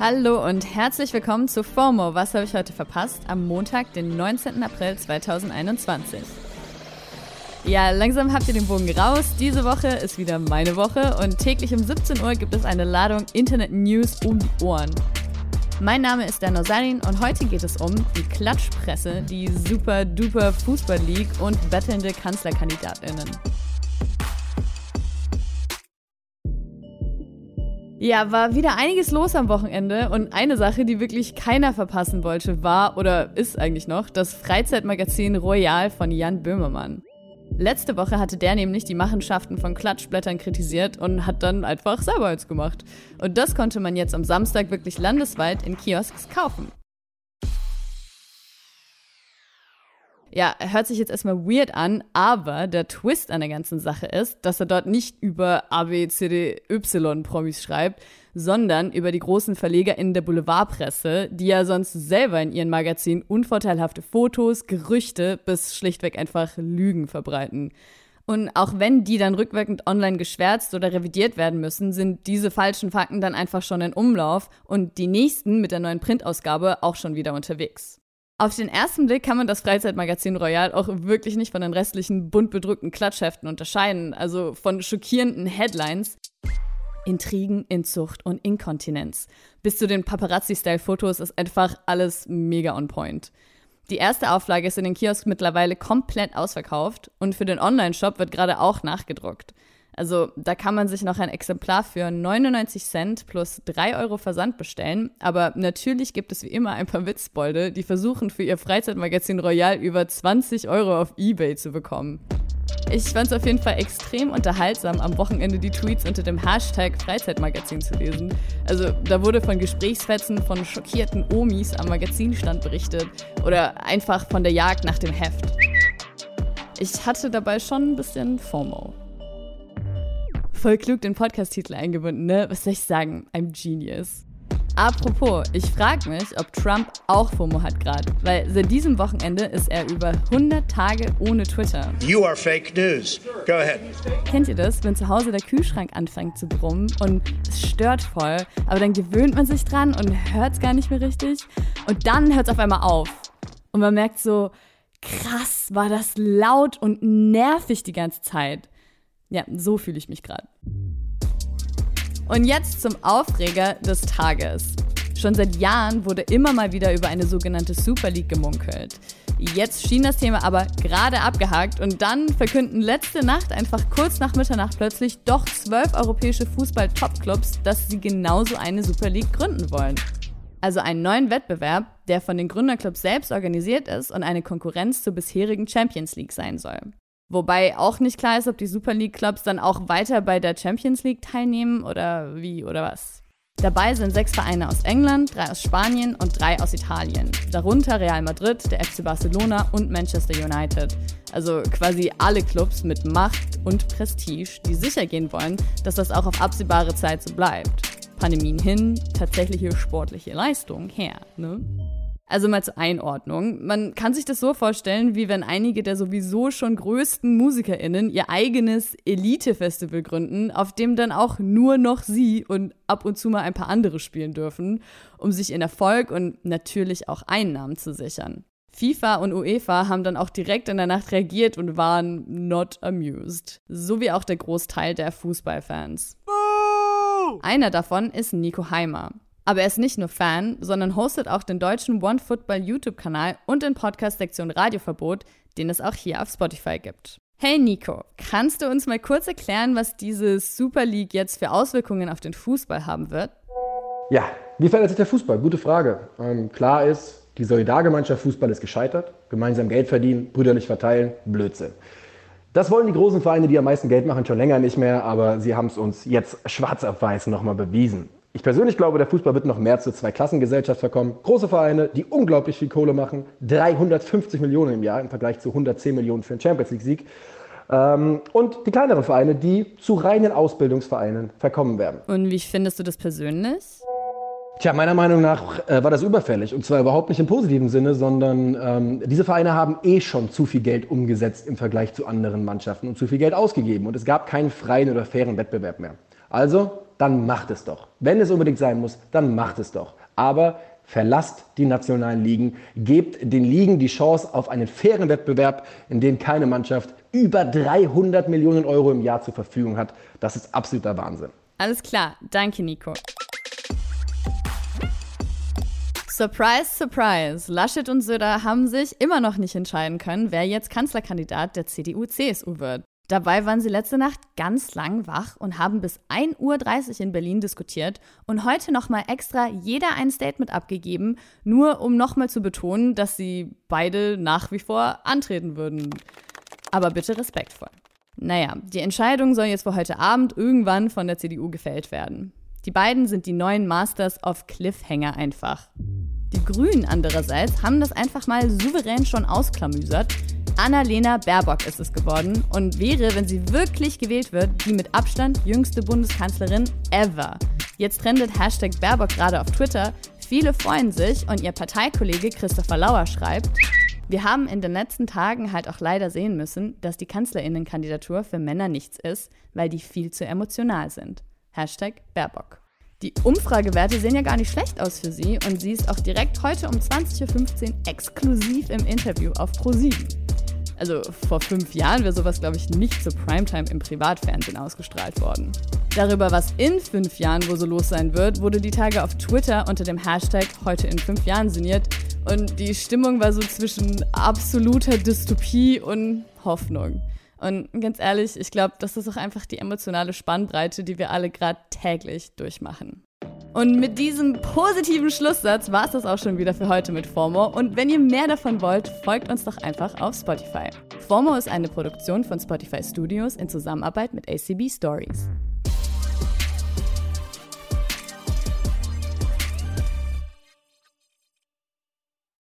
Hallo und herzlich willkommen zu FOMO. Was habe ich heute verpasst? Am Montag, den 19. April 2021. Ja, langsam habt ihr den Bogen raus. Diese Woche ist wieder meine Woche und täglich um 17 Uhr gibt es eine Ladung Internet-News um die Ohren. Mein Name ist Dan Osarin und heute geht es um die Klatschpresse, die super duper Fußball League und bettelnde Kanzlerkandidatinnen. Ja, war wieder einiges los am Wochenende und eine Sache, die wirklich keiner verpassen wollte, war oder ist eigentlich noch das Freizeitmagazin Royal von Jan Böhmermann. Letzte Woche hatte der nämlich die Machenschaften von Klatschblättern kritisiert und hat dann einfach selber eins gemacht. Und das konnte man jetzt am Samstag wirklich landesweit in Kiosks kaufen. Ja, hört sich jetzt erstmal weird an, aber der Twist an der ganzen Sache ist, dass er dort nicht über A, B, C, D, Y Promis schreibt, sondern über die großen Verleger in der Boulevardpresse, die ja sonst selber in ihren Magazinen unvorteilhafte Fotos, Gerüchte bis schlichtweg einfach Lügen verbreiten. Und auch wenn die dann rückwirkend online geschwärzt oder revidiert werden müssen, sind diese falschen Fakten dann einfach schon in Umlauf und die nächsten mit der neuen Printausgabe auch schon wieder unterwegs. Auf den ersten Blick kann man das Freizeitmagazin Royal auch wirklich nicht von den restlichen bunt bedrückten Klatschheften unterscheiden, also von schockierenden Headlines. Intrigen, Inzucht und Inkontinenz. Bis zu den Paparazzi-Style-Fotos ist einfach alles mega on point. Die erste Auflage ist in den Kiosks mittlerweile komplett ausverkauft und für den Online-Shop wird gerade auch nachgedruckt. Also da kann man sich noch ein Exemplar für 99 Cent plus 3 Euro Versand bestellen. Aber natürlich gibt es wie immer ein paar Witzbolde, die versuchen für ihr Freizeitmagazin Royal über 20 Euro auf Ebay zu bekommen. Ich fand es auf jeden Fall extrem unterhaltsam, am Wochenende die Tweets unter dem Hashtag Freizeitmagazin zu lesen. Also da wurde von Gesprächsfetzen von schockierten Omis am Magazinstand berichtet oder einfach von der Jagd nach dem Heft. Ich hatte dabei schon ein bisschen FOMO voll klug den Podcast-Titel eingebunden, ne? Was soll ich sagen? I'm genius. Apropos, ich frage mich, ob Trump auch FOMO hat gerade, weil seit diesem Wochenende ist er über 100 Tage ohne Twitter. You are fake news. Go ahead. Kennt ihr das, wenn zu Hause der Kühlschrank anfängt zu brummen und es stört voll, aber dann gewöhnt man sich dran und hört es gar nicht mehr richtig und dann hört es auf einmal auf und man merkt so, krass, war das laut und nervig die ganze Zeit. Ja, so fühle ich mich gerade. Und jetzt zum Aufreger des Tages. Schon seit Jahren wurde immer mal wieder über eine sogenannte Super League gemunkelt. Jetzt schien das Thema aber gerade abgehakt und dann verkünden letzte Nacht einfach kurz nach Mitternacht plötzlich doch zwölf europäische Fußball-Top-Clubs, dass sie genauso eine Super League gründen wollen. Also einen neuen Wettbewerb, der von den Gründerclubs selbst organisiert ist und eine Konkurrenz zur bisherigen Champions League sein soll. Wobei auch nicht klar ist, ob die Super League Clubs dann auch weiter bei der Champions League teilnehmen oder wie oder was. Dabei sind sechs Vereine aus England, drei aus Spanien und drei aus Italien. Darunter Real Madrid, der FC Barcelona und Manchester United. Also quasi alle Clubs mit Macht und Prestige, die sicher gehen wollen, dass das auch auf absehbare Zeit so bleibt. Pandemien hin, tatsächliche sportliche Leistung her, ne? Also mal zur Einordnung. Man kann sich das so vorstellen, wie wenn einige der sowieso schon größten MusikerInnen ihr eigenes Elite-Festival gründen, auf dem dann auch nur noch sie und ab und zu mal ein paar andere spielen dürfen, um sich in Erfolg und natürlich auch Einnahmen zu sichern. FIFA und UEFA haben dann auch direkt in der Nacht reagiert und waren not amused. So wie auch der Großteil der Fußballfans. Einer davon ist Nico Heimer. Aber er ist nicht nur Fan, sondern hostet auch den deutschen OneFootball YouTube-Kanal und den Podcast-Sektion Radioverbot, den es auch hier auf Spotify gibt. Hey Nico, kannst du uns mal kurz erklären, was diese Super League jetzt für Auswirkungen auf den Fußball haben wird? Ja, wie verändert sich der Fußball? Gute Frage. Ähm, klar ist, die Solidargemeinschaft Fußball ist gescheitert. Gemeinsam Geld verdienen, brüderlich verteilen, Blödsinn. Das wollen die großen Vereine, die am meisten Geld machen, schon länger nicht mehr, aber sie haben es uns jetzt schwarz auf weiß nochmal bewiesen. Ich persönlich glaube, der Fußball wird noch mehr zur Zweiklassengesellschaft verkommen. Große Vereine, die unglaublich viel Kohle machen, 350 Millionen im Jahr im Vergleich zu 110 Millionen für einen Champions League-Sieg. Ähm, und die kleineren Vereine, die zu reinen Ausbildungsvereinen verkommen werden. Und wie findest du das persönlich? Tja, meiner Meinung nach äh, war das überfällig. Und zwar überhaupt nicht im positiven Sinne, sondern ähm, diese Vereine haben eh schon zu viel Geld umgesetzt im Vergleich zu anderen Mannschaften und zu viel Geld ausgegeben. Und es gab keinen freien oder fairen Wettbewerb mehr. Also dann macht es doch. Wenn es unbedingt sein muss, dann macht es doch. Aber verlasst die nationalen Ligen, gebt den Ligen die Chance auf einen fairen Wettbewerb, in dem keine Mannschaft über 300 Millionen Euro im Jahr zur Verfügung hat. Das ist absoluter Wahnsinn. Alles klar, danke Nico. Surprise, surprise. Laschet und Söder haben sich immer noch nicht entscheiden können, wer jetzt Kanzlerkandidat der CDU-CSU wird. Dabei waren sie letzte Nacht ganz lang wach und haben bis 1.30 Uhr in Berlin diskutiert und heute nochmal extra jeder ein Statement abgegeben, nur um nochmal zu betonen, dass sie beide nach wie vor antreten würden. Aber bitte respektvoll. Naja, die Entscheidung soll jetzt für heute Abend irgendwann von der CDU gefällt werden. Die beiden sind die neuen Masters of Cliffhanger einfach. Die Grünen andererseits haben das einfach mal souverän schon ausklamüsert. Annalena Baerbock ist es geworden und wäre, wenn sie wirklich gewählt wird, die mit Abstand jüngste Bundeskanzlerin ever. Jetzt trendet Hashtag Baerbock gerade auf Twitter. Viele freuen sich und ihr Parteikollege Christopher Lauer schreibt, wir haben in den letzten Tagen halt auch leider sehen müssen, dass die Kanzlerinnenkandidatur für Männer nichts ist, weil die viel zu emotional sind. Hashtag Baerbock. Die Umfragewerte sehen ja gar nicht schlecht aus für sie und sie ist auch direkt heute um 20.15 Uhr exklusiv im Interview auf Pro7. Also vor fünf Jahren wäre sowas, glaube ich, nicht zur Primetime im Privatfernsehen ausgestrahlt worden. Darüber, was in fünf Jahren wo so los sein wird, wurde die Tage auf Twitter unter dem Hashtag heute in fünf Jahren sinniert und die Stimmung war so zwischen absoluter Dystopie und Hoffnung. Und ganz ehrlich, ich glaube, das ist auch einfach die emotionale Spannbreite, die wir alle gerade täglich durchmachen. Und mit diesem positiven Schlusssatz war es das auch schon wieder für heute mit FOMO. Und wenn ihr mehr davon wollt, folgt uns doch einfach auf Spotify. FOMO ist eine Produktion von Spotify Studios in Zusammenarbeit mit ACB Stories.